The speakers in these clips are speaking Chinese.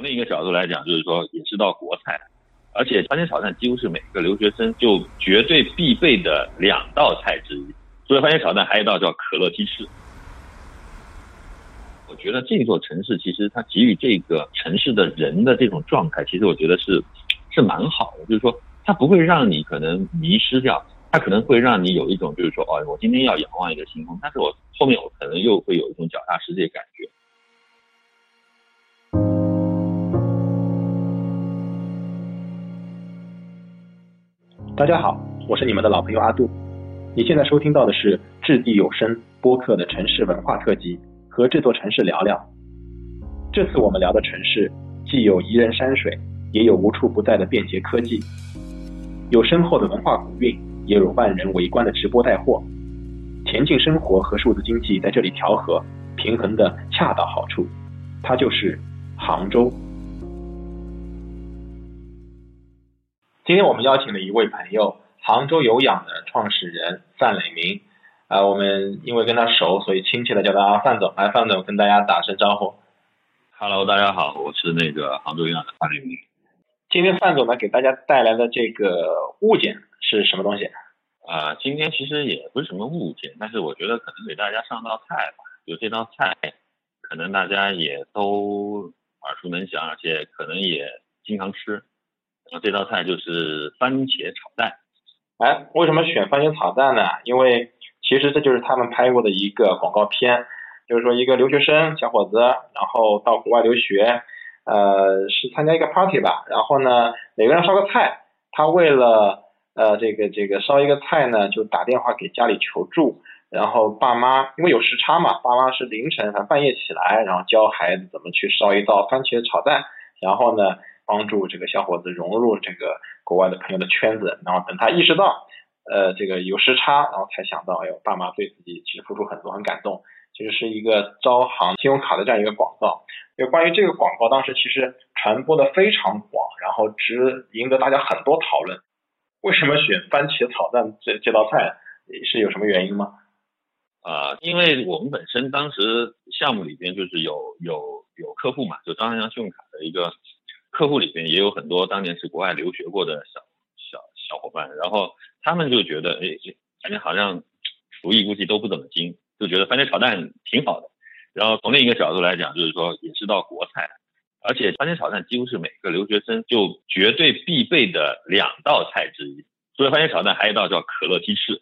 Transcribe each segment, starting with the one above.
从另一个角度来讲，就是说也是道国菜，而且番茄炒蛋几乎是每个留学生就绝对必备的两道菜之一。除了番茄炒蛋，还有一道叫可乐鸡翅。我觉得这座城市其实它给予这个城市的人的这种状态，其实我觉得是是蛮好的，就是说它不会让你可能迷失掉，它可能会让你有一种就是说，哦，我今天要仰望一个星空，但是我后面我可能又会有一种脚踏实地的感觉。大家好，我是你们的老朋友阿杜。你现在收听到的是掷地有声播客的城市文化特辑，和这座城市聊聊。这次我们聊的城市，既有宜人山水，也有无处不在的便捷科技，有深厚的文化古韵，也有万人围观的直播带货。恬静生活和数字经济在这里调和，平衡的恰到好处。它就是杭州。今天我们邀请了一位朋友，杭州有氧的创始人范磊明。啊，我们因为跟他熟，所以亲切的叫他范总。来，范总跟大家打声招呼。Hello，大家好，我是那个杭州有氧的范磊明。今天范总呢给大家带来的这个物件是什么东西？啊，今天其实也不是什么物件，但是我觉得可能给大家上道菜吧。就这道菜，可能大家也都耳熟能详，而且可能也经常吃。那这道菜就是番茄炒蛋。哎，为什么选番茄炒蛋呢？因为其实这就是他们拍过的一个广告片，就是说一个留学生小伙子，然后到国外留学，呃，是参加一个 party 吧，然后呢，每个人烧个菜，他为了呃这个这个烧一个菜呢，就打电话给家里求助，然后爸妈因为有时差嘛，爸妈是凌晨反正半夜起来，然后教孩子怎么去烧一道番茄炒蛋，然后呢。帮助这个小伙子融入这个国外的朋友的圈子，然后等他意识到，呃，这个有时差，然后才想到，哎呦，爸妈对自己其实付出很多，很感动。其实是一个招行信用卡的这样一个广告。就关于这个广告，当时其实传播的非常广，然后只赢得大家很多讨论。为什么选番茄炒蛋这这道菜？是有什么原因吗？啊，因为我们本身当时项目里边就是有有有客户嘛，就招商信用卡的一个。客户里边也有很多当年是国外留学过的小小小伙伴，然后他们就觉得，哎，感觉好像厨艺估计都不怎么精，就觉得番茄炒蛋挺好的。然后从另一个角度来讲，就是说也是道国菜，而且番茄炒蛋几乎是每个留学生就绝对必备的两道菜之一。除了番茄炒蛋，还有一道叫可乐鸡翅。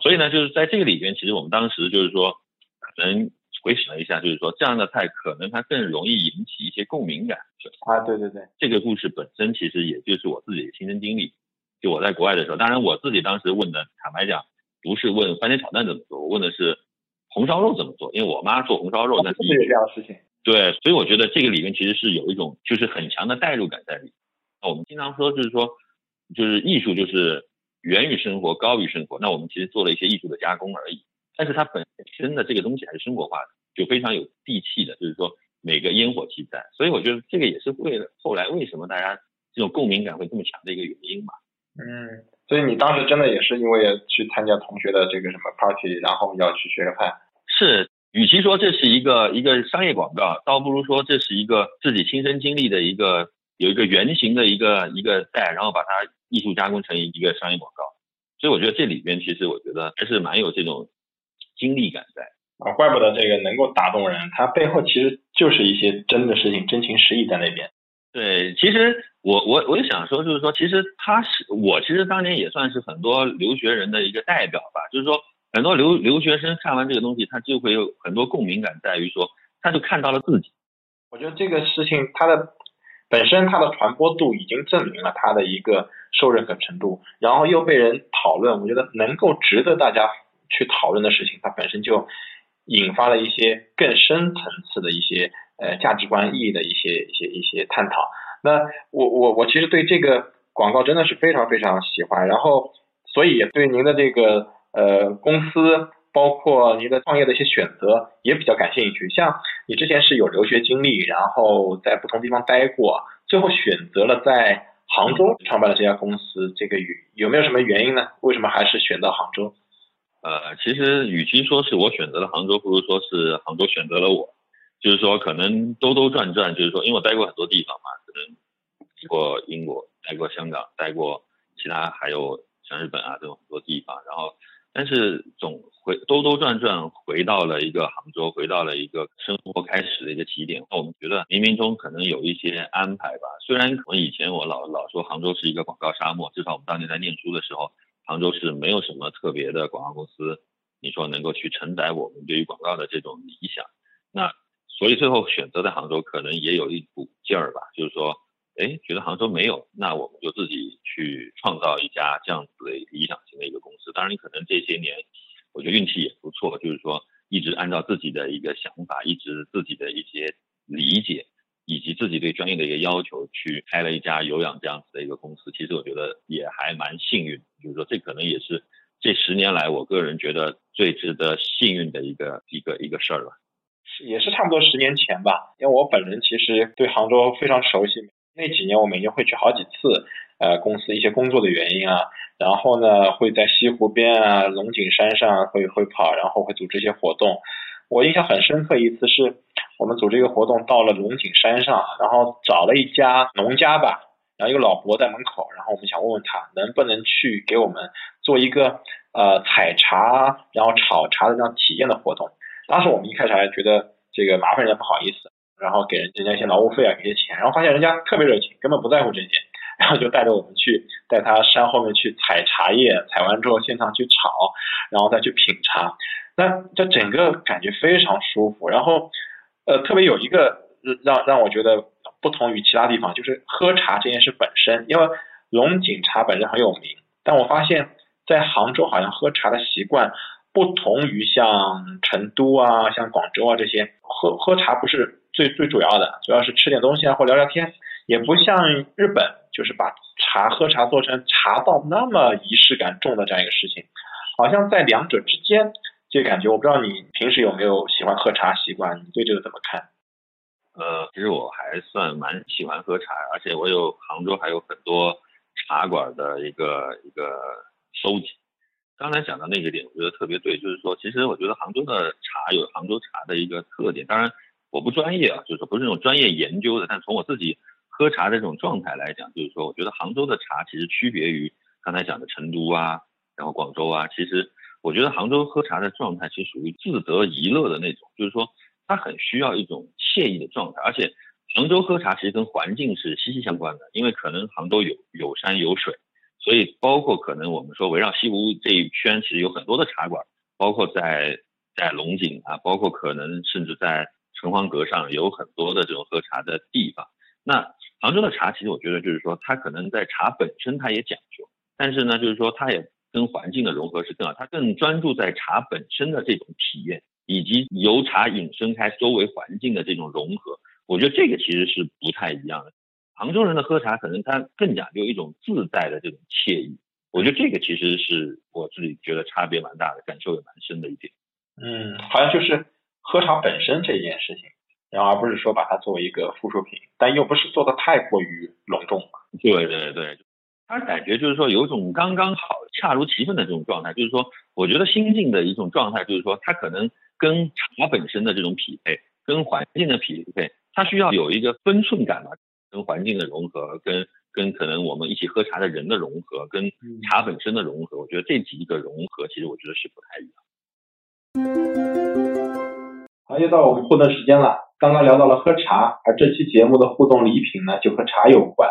所以呢，就是在这个里边，其实我们当时就是说可能。回想了一下，就是说这样的菜可能它更容易引起一些共鸣感。啊，对对对，这个故事本身其实也就是我自己的亲身经历。就我在国外的时候，当然我自己当时问的，坦白讲，不是问番茄炒蛋怎么做，我问的是红烧肉怎么做，因为我妈做红烧肉，那是这样的事情。对，所以我觉得这个里面其实是有一种就是很强的代入感在里。我们经常说就是说，就是艺术就是源于生活，高于生活。那我们其实做了一些艺术的加工而已。但是它本身的这个东西还是生活化的，就非常有地气的，就是说每个烟火气在，所以我觉得这个也是为了后来为什么大家这种共鸣感会这么强的一个原因嘛。嗯，所以你当时真的也是因为去参加同学的这个什么 party，然后要去学个派。是，与其说这是一个一个商业广告，倒不如说这是一个自己亲身经历的一个有一个原型的一个一个带，然后把它艺术加工成一个商业广告。所以我觉得这里边其实我觉得还是蛮有这种。经历感在啊，怪不得这个能够打动人，它背后其实就是一些真的事情，真情实意在那边。对，其实我我我就想说，就是说，其实他是我，其实当年也算是很多留学人的一个代表吧。就是说，很多留留学生看完这个东西，他就会有很多共鸣感，在于说，他就看到了自己。我觉得这个事情它的本身它的传播度已经证明了它的一个受认可程度，然后又被人讨论，我觉得能够值得大家。去讨论的事情，它本身就引发了一些更深层次的一些呃价值观意义的一些一些一些探讨。那我我我其实对这个广告真的是非常非常喜欢，然后所以对您的这个呃公司，包括您的创业的一些选择也比较感兴趣。像你之前是有留学经历，然后在不同地方待过，最后选择了在杭州创办了这家公司，这个有有没有什么原因呢？为什么还是选到杭州？呃，其实与其说是我选择了杭州，不如说是杭州选择了我。就是说可能兜兜转转，就是说因为我待过很多地方嘛，可能过英国，待过香港，待过其他还有像日本啊这种很多地方，然后。但是总回兜兜转转回到了一个杭州，回到了一个生活开始的一个起点。那我们觉得冥冥中可能有一些安排吧。虽然我以前我老老说杭州是一个广告沙漠，至少我们当年在念书的时候，杭州是没有什么特别的广告公司，你说能够去承载我们对于广告的这种理想。那所以最后选择在杭州，可能也有一股劲儿吧，就是说。哎，觉得杭州没有，那我们就自己去创造一家这样子的理想型的一个公司。当然，你可能这些年，我觉得运气也不错，就是说一直按照自己的一个想法，一直自己的一些理解，以及自己对专业的一个要求，去开了一家有氧这样子的一个公司。其实我觉得也还蛮幸运，就是说这可能也是这十年来我个人觉得最值得幸运的一个一个一个事儿吧。也是差不多十年前吧，因为我本人其实对杭州非常熟悉。那几年我每年会去好几次，呃，公司一些工作的原因啊，然后呢会在西湖边啊、龙井山上会会跑，然后会组织一些活动。我印象很深刻一次是我们组织一个活动到了龙井山上，然后找了一家农家吧，然后一个老伯在门口，然后我们想问问他能不能去给我们做一个呃采茶然后炒茶的这样体验的活动。当时我们一开始还觉得这个麻烦人家不好意思。然后给人人家一些劳务费啊，给些钱，然后发现人家特别热情，根本不在乎这些，然后就带着我们去带他山后面去采茶叶，采完之后现场去炒，然后再去品茶，那这整个感觉非常舒服。然后呃，特别有一个让让我觉得不同于其他地方，就是喝茶这件事本身，因为龙井茶本身很有名，但我发现，在杭州好像喝茶的习惯不同于像成都啊、像广州啊这些，喝喝茶不是。最最主要的，主要是吃点东西啊，或聊聊天，也不像日本，就是把茶喝茶做成茶道那么仪式感重的这样一个事情，好像在两者之间，这感觉我不知道你平时有没有喜欢喝茶习惯，你对这个怎么看？呃，其实我还算蛮喜欢喝茶，而且我有杭州还有很多茶馆的一个一个收集。刚才讲的那个点，我觉得特别对，就是说，其实我觉得杭州的茶有杭州茶的一个特点，当然。我不专业啊，就是不是那种专业研究的，但从我自己喝茶的这种状态来讲，就是说我觉得杭州的茶其实区别于刚才讲的成都啊，然后广州啊，其实我觉得杭州喝茶的状态其实属于自得怡乐的那种，就是说它很需要一种惬意的状态，而且杭州喝茶其实跟环境是息息相关的，因为可能杭州有有山有水，所以包括可能我们说围绕西湖这一圈其实有很多的茶馆，包括在在龙井啊，包括可能甚至在。城隍阁上有很多的这种喝茶的地方。那杭州的茶，其实我觉得就是说，它可能在茶本身它也讲究，但是呢，就是说它也跟环境的融合是更好，它更专注在茶本身的这种体验，以及由茶引申开周围环境的这种融合。我觉得这个其实是不太一样的。杭州人的喝茶可能他更讲究一种自在的这种惬意。我觉得这个其实是我自己觉得差别蛮大的，感受也蛮深的一点。嗯，好像就是。喝茶本身这一件事情，然后而不是说把它作为一个附属品，但又不是做的太过于隆重。对对对，他感觉就是说有一种刚刚好、恰如其分的这种状态。就是说，我觉得心境的一种状态，就是说，它可能跟茶本身的这种匹配，跟环境的匹配，它需要有一个分寸感吧，跟环境的融合，跟跟可能我们一起喝茶的人的融合，跟茶本身的融合。我觉得这几个融合，其实我觉得是不太一样。好，又到我们互动时间了。刚刚聊到了喝茶，而这期节目的互动礼品呢，就和茶有关，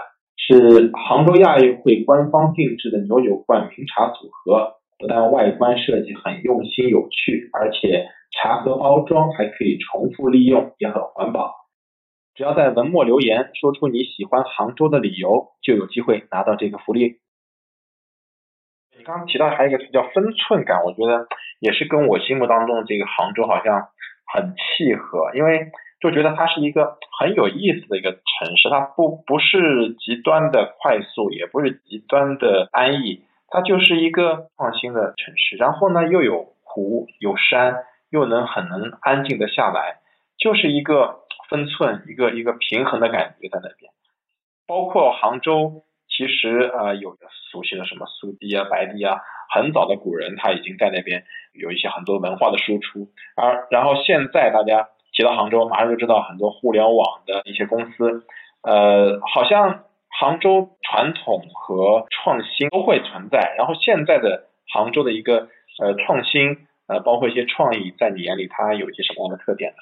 是杭州亚运会官方定制的牛酒冠名茶组合。不但外观设计很用心有趣，而且茶盒包装还可以重复利用，也很环保。只要在文末留言说出你喜欢杭州的理由，就有机会拿到这个福利。你刚刚提到还有一个词叫分寸感，我觉得也是跟我心目当中的这个杭州好像。很契合，因为就觉得它是一个很有意思的一个城市，它不不是极端的快速，也不是极端的安逸，它就是一个创新的城市。然后呢，又有湖有山，又能很能安静的下来，就是一个分寸，一个一个平衡的感觉在那边。包括杭州，其实呃有熟悉的什么苏堤啊、白堤啊。很早的古人他已经在那边有一些很多文化的输出，而然后现在大家提到杭州，马上就知道很多互联网的一些公司，呃，好像杭州传统和创新都会存在。然后现在的杭州的一个呃创新，呃，包括一些创意，在你眼里它有一些什么样的特点呢？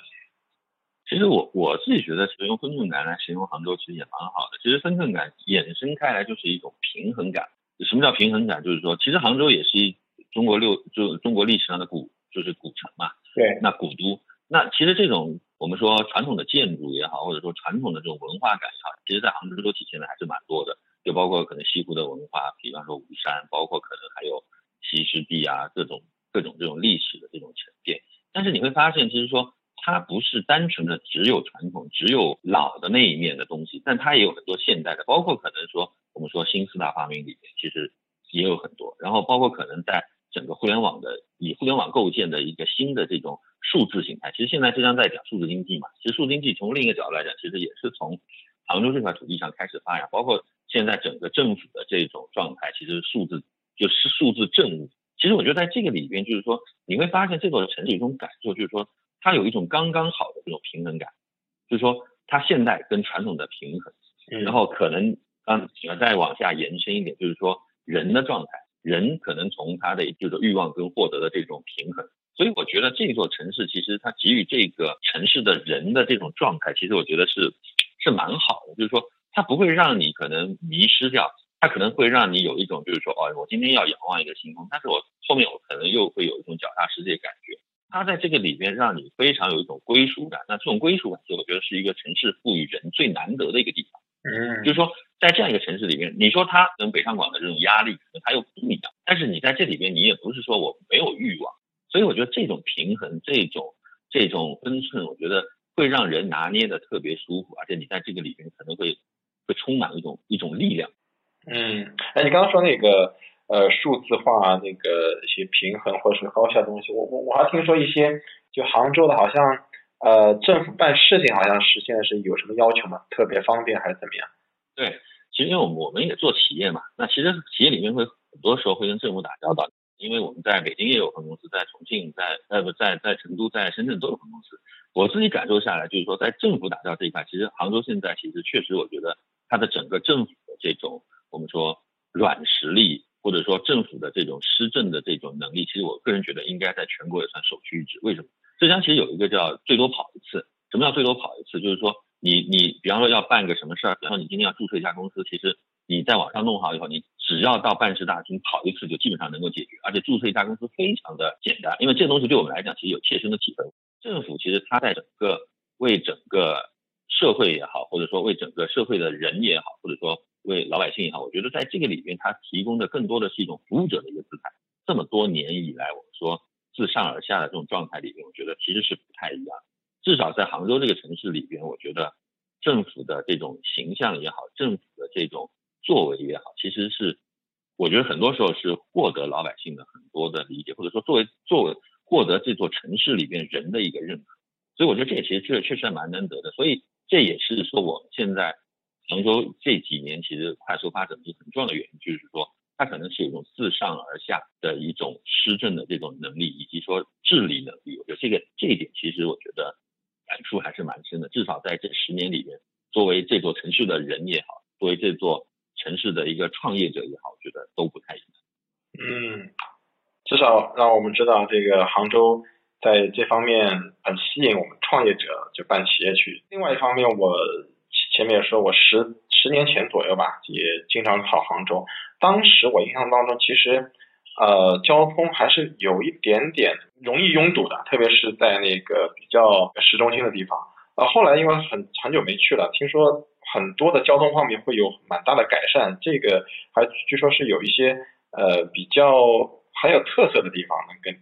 其实我我自己觉得，用分寸感来形容杭州，其实也蛮好的。其实分寸感衍生开来就是一种平衡感。什么叫平衡感？就是说，其实杭州也是一中国六就中国历史上的古就是古城嘛。对。那古都，那其实这种我们说传统的建筑也好，或者说传统的这种文化感也好，其实在杭州都体现的还是蛮多的。就包括可能西湖的文化，比方说武山，包括可能还有西施地啊，各种各种这种历史的这种沉淀。但是你会发现，其实说。它不是单纯的只有传统、只有老的那一面的东西，但它也有很多现代的，包括可能说我们说新四大发明里面，其实也有很多。然后包括可能在整个互联网的以互联网构建的一个新的这种数字形态，其实现在浙江在讲数字经济嘛。其实数字经济从另一个角度来讲，其实也是从杭州这块土地上开始发展。包括现在整个政府的这种状态，其实数字就是数字政务。其实我觉得在这个里边，就是说你会发现这座城市有一种感受，就是说。它有一种刚刚好的这种平衡感，就是说它现代跟传统的平衡，然后可能嗯再往下延伸一点，就是说人的状态，人可能从他的就是欲望跟获得的这种平衡，所以我觉得这座城市其实它给予这个城市的人的这种状态，其实我觉得是是蛮好的，就是说它不会让你可能迷失掉，它可能会让你有一种就是说哦，我今天要仰望一个星空，但是我后面我可能又会有一种脚踏实地的感觉。它在这个里边让你非常有一种归属感，那这种归属感，就我觉得是一个城市赋予人最难得的一个地方。嗯，就是说，在这样一个城市里面，你说它跟北上广的这种压力可能它又不一样，但是你在这里边，你也不是说我没有欲望，所以我觉得这种平衡，这种这种分寸，我觉得会让人拿捏的特别舒服，而且你在这个里边可能会会充满一种一种力量。嗯，哎，你刚刚说那个。呃，数字化那个一些平衡或者是高效的东西，我我我还听说一些，就杭州的，好像呃政府办事情好像是现在是有什么要求吗？特别方便还是怎么样？对，其实因为我们我们也做企业嘛，那其实企业里面会很多时候会跟政府打交道，因为我们在北京也有分公司，在重庆，在呃不在在成都，在深圳都有分公司。我自己感受下来，就是说在政府打造这一块，其实杭州现在其实确实，我觉得它的整个政府的这种我们说软实力。或者说政府的这种施政的这种能力，其实我个人觉得应该在全国也算首屈一指。为什么？浙江其实有一个叫最多跑一次。什么叫最多跑一次？就是说你你比方说要办个什么事儿，比方说你今天要注册一家公司，其实你在网上弄好以后，你只要到办事大厅跑一次，就基本上能够解决。而且注册一家公司非常的简单，因为这个东西对我们来讲其实有切身的体会。政府其实它在整个为整个社会也好，或者说为整个社会的人也好，或者说。为老百姓也好，我觉得在这个里边，它提供的更多的是一种服务者的一个姿态。这么多年以来，我们说自上而下的这种状态里边，我觉得其实是不太一样。至少在杭州这个城市里边，我觉得政府的这种形象也好，政府的这种作为也好，其实是我觉得很多时候是获得老百姓的很多的理解，或者说作为作为获得这座城市里边人的一个认可。所以我觉得这也其实确确实蛮难得的。所以这也是说我们现在。杭州这几年其实快速发展的一个很重要的原因，就是说它可能是有一种自上而下的一种施政的这种能力，以及说治理能力。我觉得这个这一点，其实我觉得感触还是蛮深的。至少在这十年里面，作为这座城市的人也好，作为这座城市的一个创业者也好，我觉得都不太一样。嗯，至少让我们知道这个杭州在这方面很吸引我们创业者就办企业去。另外一方面，我。前面也说，我十十年前左右吧，也经常跑杭州。当时我印象当中，其实呃交通还是有一点点容易拥堵的，特别是在那个比较市中心的地方。呃，后来因为很很久没去了，听说很多的交通方面会有蛮大的改善。这个还据说是有一些呃比较很有特色的地方，能跟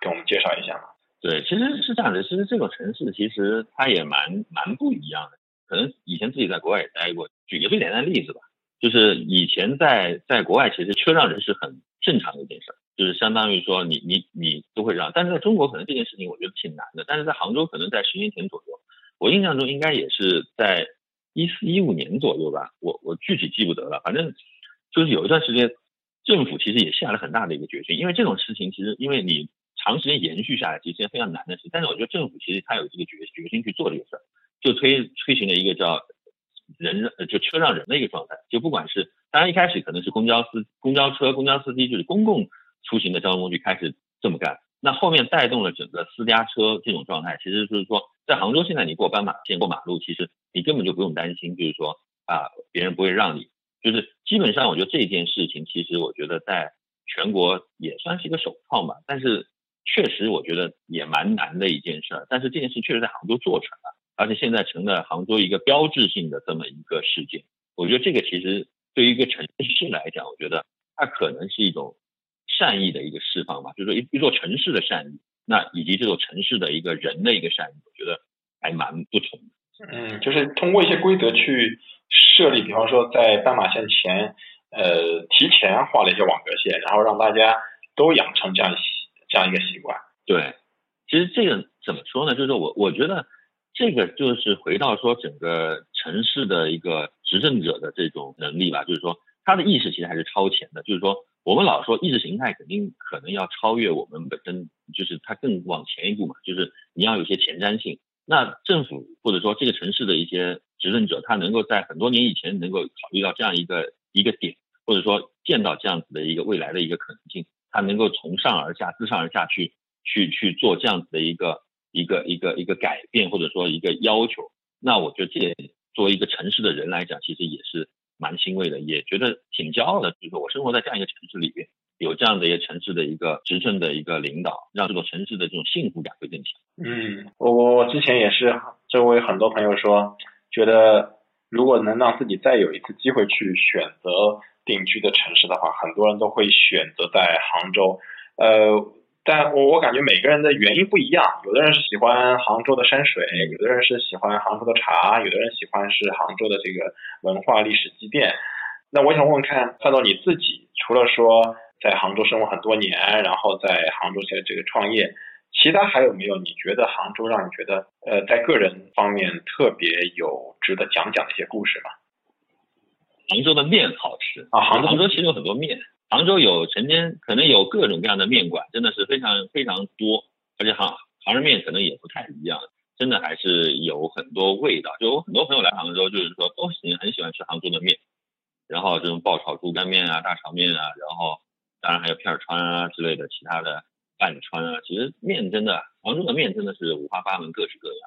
跟我们介绍一下吗？对，其实是这样的。其实这个城市其实它也蛮蛮不一样的。可能以前自己在国外也待过，举个最简单的例子吧，就是以前在在国外，其实车让人是很正常的一件事，就是相当于说你你你都会让，但是在中国可能这件事情我觉得挺难的，但是在杭州可能在十年前左右，我印象中应该也是在一四一五年左右吧，我我具体记不得了，反正就是有一段时间，政府其实也下了很大的一个决心，因为这种事情其实因为你长时间延续下来，其实是件非常难的事。但是我觉得政府其实他有这个决决心去做这个事儿，就推推行了一个叫人就车让人的一个状态。就不管是当然一开始可能是公交司公交车公交司机就是公共出行的交通工具开始这么干，那后面带动了整个私家车这种状态。其实就是说，在杭州现在你过斑马线过马路，其实你根本就不用担心，就是说啊别人不会让你。就是基本上我觉得这件事情，其实我觉得在全国也算是一个首创吧。但是确实我觉得也蛮难的一件事儿。但是这件事确实在杭州做成了，而且现在成了杭州一个标志性的这么一个事件。我觉得这个其实对于一个城市来讲，我觉得它可能是一种善意的一个释放吧。就是说一一座城市的善意，那以及这座城市的一个人的一个善意，我觉得还蛮不同的。嗯，就是通过一些规则去设立，比方说在斑马线前，呃，提前画了一些网格线，然后让大家都养成这样习这样一个习惯。对，其实这个怎么说呢？就是我我觉得这个就是回到说整个城市的一个执政者的这种能力吧，就是说他的意识其实还是超前的。就是说我们老说意识形态肯定可能要超越我们本身，就是它更往前一步嘛，就是你要有些前瞻性。那政府或者说这个城市的一些执政者，他能够在很多年以前能够考虑到这样一个一个点，或者说见到这样子的一个未来的一个可能性，他能够从上而下、自上而下去去去做这样子的一个一个一个一个改变，或者说一个要求。那我觉得这作为一个城市的人来讲，其实也是蛮欣慰的，也觉得挺骄傲的。就是说我生活在这样一个城市里边。有这样的一个城市的一个执政的一个领导，让这座城市的这种幸福感会更强。嗯，我我之前也是周围很多朋友说，觉得如果能让自己再有一次机会去选择定居的城市的话，很多人都会选择在杭州。呃，但我我感觉每个人的原因不一样，有的人是喜欢杭州的山水，有的人是喜欢杭州的茶，有的人喜欢是杭州的这个文化历史积淀。那我想问问看，看到你自己，除了说。在杭州生活很多年，然后在杭州现在这个创业，其他还有没有你觉得杭州让你觉得呃在个人方面特别有值得讲讲的一些故事吗？杭州的面好吃啊，杭州杭州其实有很多面，杭州有成天可能有各种各样的面馆，真的是非常非常多，而且杭杭州面可能也不太一样，真的还是有很多味道。就我很多朋友来杭州，就是说都喜很喜欢吃杭州的面，然后这种爆炒猪肝面啊、大肠面啊，然后。当然还有片儿川啊之类的，其他的半川啊，其实面真的，杭州的面真的是五花八门，各式各样。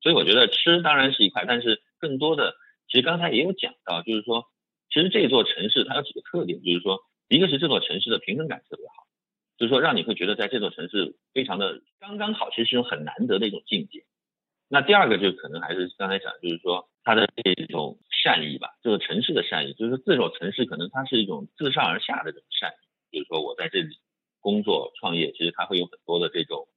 所以我觉得吃当然是一块，但是更多的，其实刚才也有讲到，就是说，其实这座城市它有几个特点，就是说，一个是这座城市的平衡感特别好，就是说让你会觉得在这座城市非常的刚刚好，其实是一种很难得的一种境界。那第二个就可能还是刚才讲，就是说它的这种善意吧，这个城市的善意，就是说这座城市可能它是一种自上而下的这种善意。就是说我在这里工作创业，其实它会有很多的这种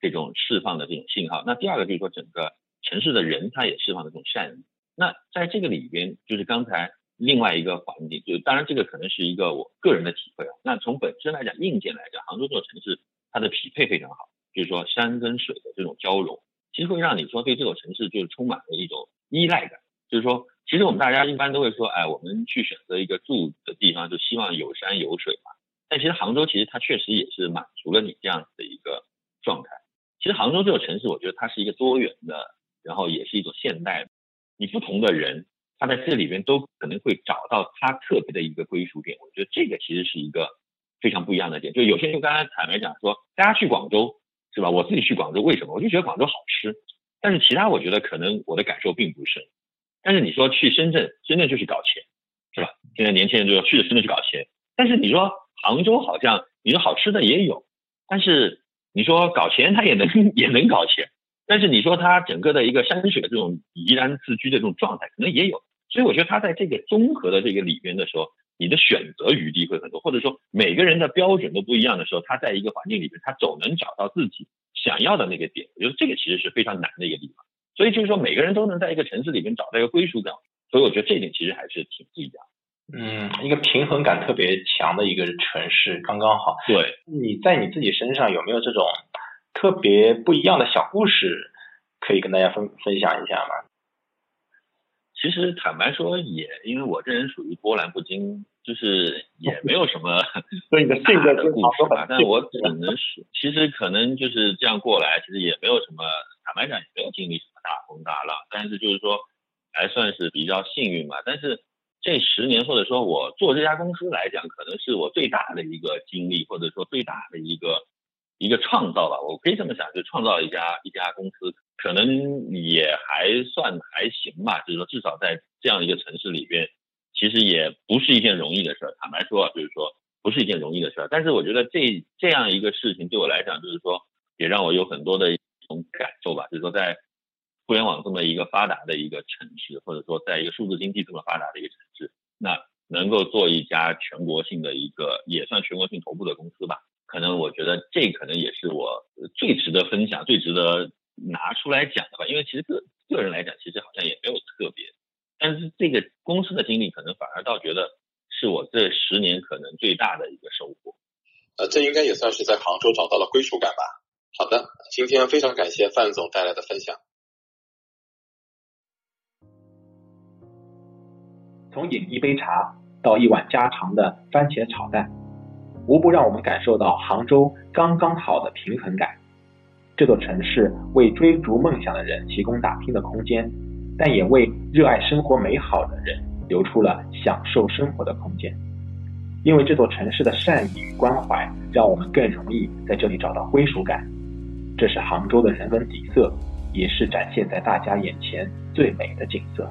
这种释放的这种信号。那第二个就是说，整个城市的人他也释放这种善意。那在这个里边，就是刚才另外一个环境，就是当然这个可能是一个我个人的体会啊。那从本身来讲，硬件来讲，杭州这座城市它的匹配非常好，就是说山跟水的这种交融，其实会让你说对这座城市就是充满了一种依赖感。就是说，其实我们大家一般都会说，哎，我们去选择一个住的地方，就希望有山有水嘛。但其实杭州其实它确实也是满足了你这样子的一个状态。其实杭州这个城市，我觉得它是一个多元的，然后也是一种现代。你不同的人，他在这里边都可能会找到他特别的一个归属点。我觉得这个其实是一个非常不一样的点。就有些人就刚才坦白讲说，大家去广州是吧？我自己去广州为什么？我就觉得广州好吃。但是其他我觉得可能我的感受并不深。但是你说去深圳，深圳就是搞钱，是吧？现在年轻人就要去深圳去搞钱。但是你说。杭州好像你说好吃的也有，但是你说搞钱 它也能也能搞钱，但是你说它整个的一个山水的这种怡然自居的这种状态可能也有，所以我觉得它在这个综合的这个里边的时候，你的选择余地会很多，或者说每个人的标准都不一样的时候，他在一个环境里边，他总能找到自己想要的那个点。我觉得这个其实是非常难的一个地方，所以就是说每个人都能在一个城市里边找到一个归属感，所以我觉得这点其实还是挺不一样。嗯，一个平衡感特别强的一个城市，刚刚好。对，你在你自己身上有没有这种特别不一样的小故事，可以跟大家分分享一下吗？其实坦白说，也因为我这人属于波澜不惊就是也 没有什么对你的性格的故事吧。但我只能说，其实可能就是这样过来，其实也没有什么，坦白讲也没有经历什么大风大浪，但是就是说还算是比较幸运吧。但是这十年或者说我做这家公司来讲，可能是我最大的一个经历，或者说最大的一个。一个创造吧，我可以这么想，就创造一家一家公司，可能也还算还行吧。就是说，至少在这样一个城市里边，其实也不是一件容易的事儿。坦白说，就是说不是一件容易的事儿。但是我觉得这这样一个事情对我来讲，就是说也让我有很多的一种感受吧。就是说，在互联网这么一个发达的一个城市，或者说在一个数字经济这么发达的一个城市，那能够做一家全国性的一个也算全国性头部的公司吧。可能我觉得这可能也是我最值得分享、最值得拿出来讲的吧。因为其实个个人来讲，其实好像也没有特别，但是这个公司的经历，可能反而倒觉得是我这十年可能最大的一个收获。呃，这应该也算是在杭州找到了归属感吧。好的，今天非常感谢范总带来的分享。从饮一杯茶到一碗家常的番茄炒蛋。无不让我们感受到杭州刚刚好的平衡感。这座城市为追逐梦想的人提供打拼的空间，但也为热爱生活美好的人留出了享受生活的空间。因为这座城市的善意与关怀，让我们更容易在这里找到归属感。这是杭州的人文底色，也是展现在大家眼前最美的景色。